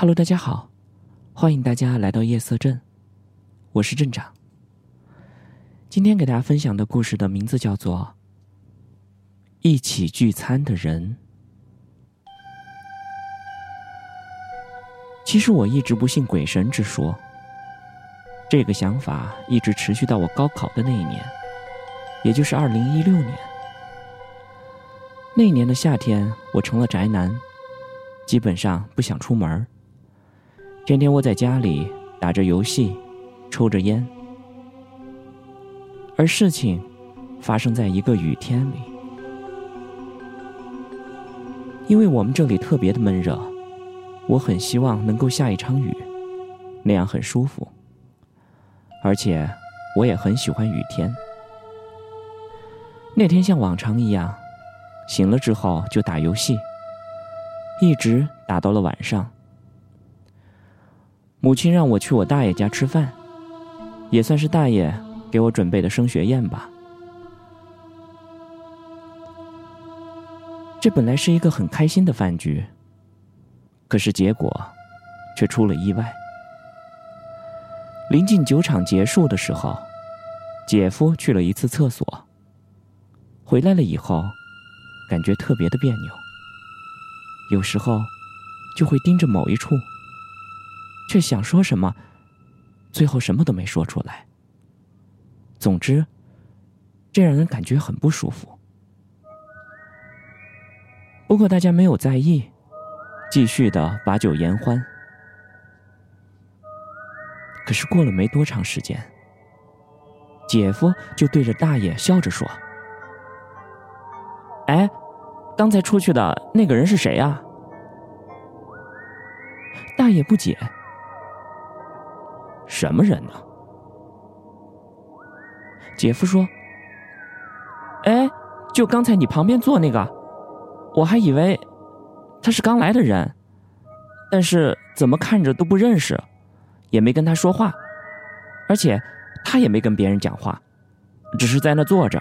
Hello，大家好，欢迎大家来到夜色镇，我是镇长。今天给大家分享的故事的名字叫做《一起聚餐的人》。其实我一直不信鬼神之说，这个想法一直持续到我高考的那一年，也就是二零一六年。那年的夏天，我成了宅男，基本上不想出门天天窝在家里打着游戏，抽着烟。而事情发生在一个雨天里，因为我们这里特别的闷热，我很希望能够下一场雨，那样很舒服。而且我也很喜欢雨天。那天像往常一样，醒了之后就打游戏，一直打到了晚上。母亲让我去我大爷家吃饭，也算是大爷给我准备的升学宴吧。这本来是一个很开心的饭局，可是结果却出了意外。临近酒场结束的时候，姐夫去了一次厕所，回来了以后，感觉特别的别扭，有时候就会盯着某一处。却想说什么，最后什么都没说出来。总之，这让人感觉很不舒服。不过大家没有在意，继续的把酒言欢。可是过了没多长时间，姐夫就对着大爷笑着说：“哎，刚才出去的那个人是谁呀？”大爷不解。什么人呢？姐夫说：“哎，就刚才你旁边坐那个，我还以为他是刚来的人，但是怎么看着都不认识，也没跟他说话，而且他也没跟别人讲话，只是在那坐着。”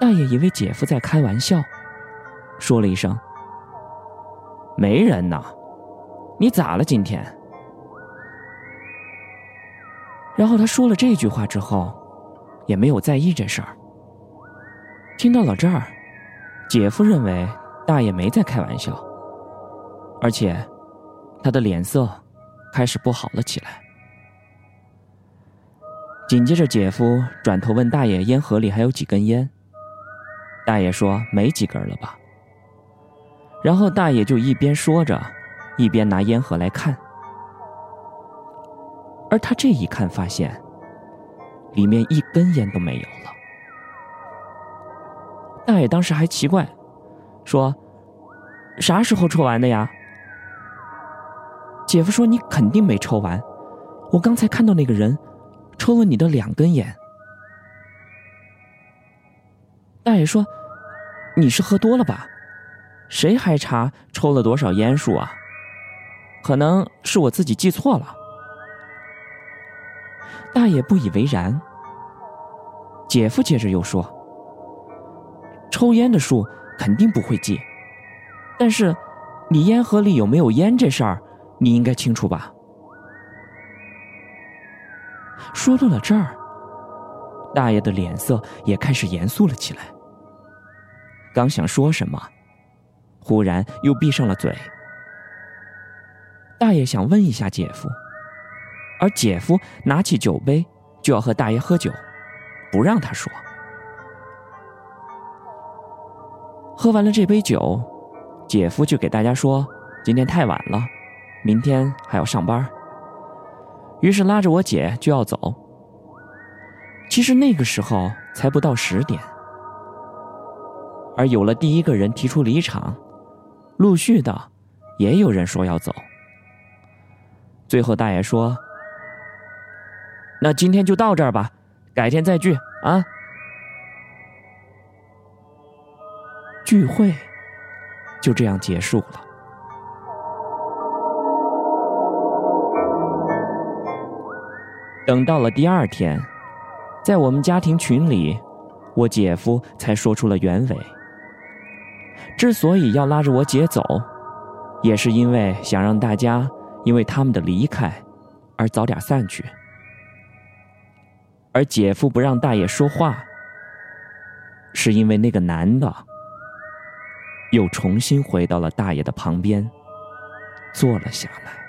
大爷以为姐夫在开玩笑，说了一声：“没人呢。”你咋了今天？然后他说了这句话之后，也没有在意这事儿。听到了这儿，姐夫认为大爷没在开玩笑，而且他的脸色开始不好了起来。紧接着，姐夫转头问大爷：“烟盒里还有几根烟？”大爷说：“没几根了吧。”然后大爷就一边说着。一边拿烟盒来看，而他这一看，发现里面一根烟都没有了。大爷当时还奇怪，说：“啥时候抽完的呀？”姐夫说：“你肯定没抽完，我刚才看到那个人抽了你的两根烟。”大爷说：“你是喝多了吧？谁还查抽了多少烟数啊？”可能是我自己记错了，大爷不以为然。姐夫接着又说：“抽烟的数肯定不会记，但是你烟盒里有没有烟这事儿，你应该清楚吧？”说到了这儿，大爷的脸色也开始严肃了起来。刚想说什么，忽然又闭上了嘴。大爷想问一下姐夫，而姐夫拿起酒杯就要和大爷喝酒，不让他说。喝完了这杯酒，姐夫就给大家说：“今天太晚了，明天还要上班。”于是拉着我姐就要走。其实那个时候才不到十点，而有了第一个人提出离场，陆续的也有人说要走。最后，大爷说：“那今天就到这儿吧，改天再聚啊。”聚会就这样结束了。等到了第二天，在我们家庭群里，我姐夫才说出了原委。之所以要拉着我姐走，也是因为想让大家因为他们的离开而早点散去。而姐夫不让大爷说话，是因为那个男的又重新回到了大爷的旁边，坐了下来。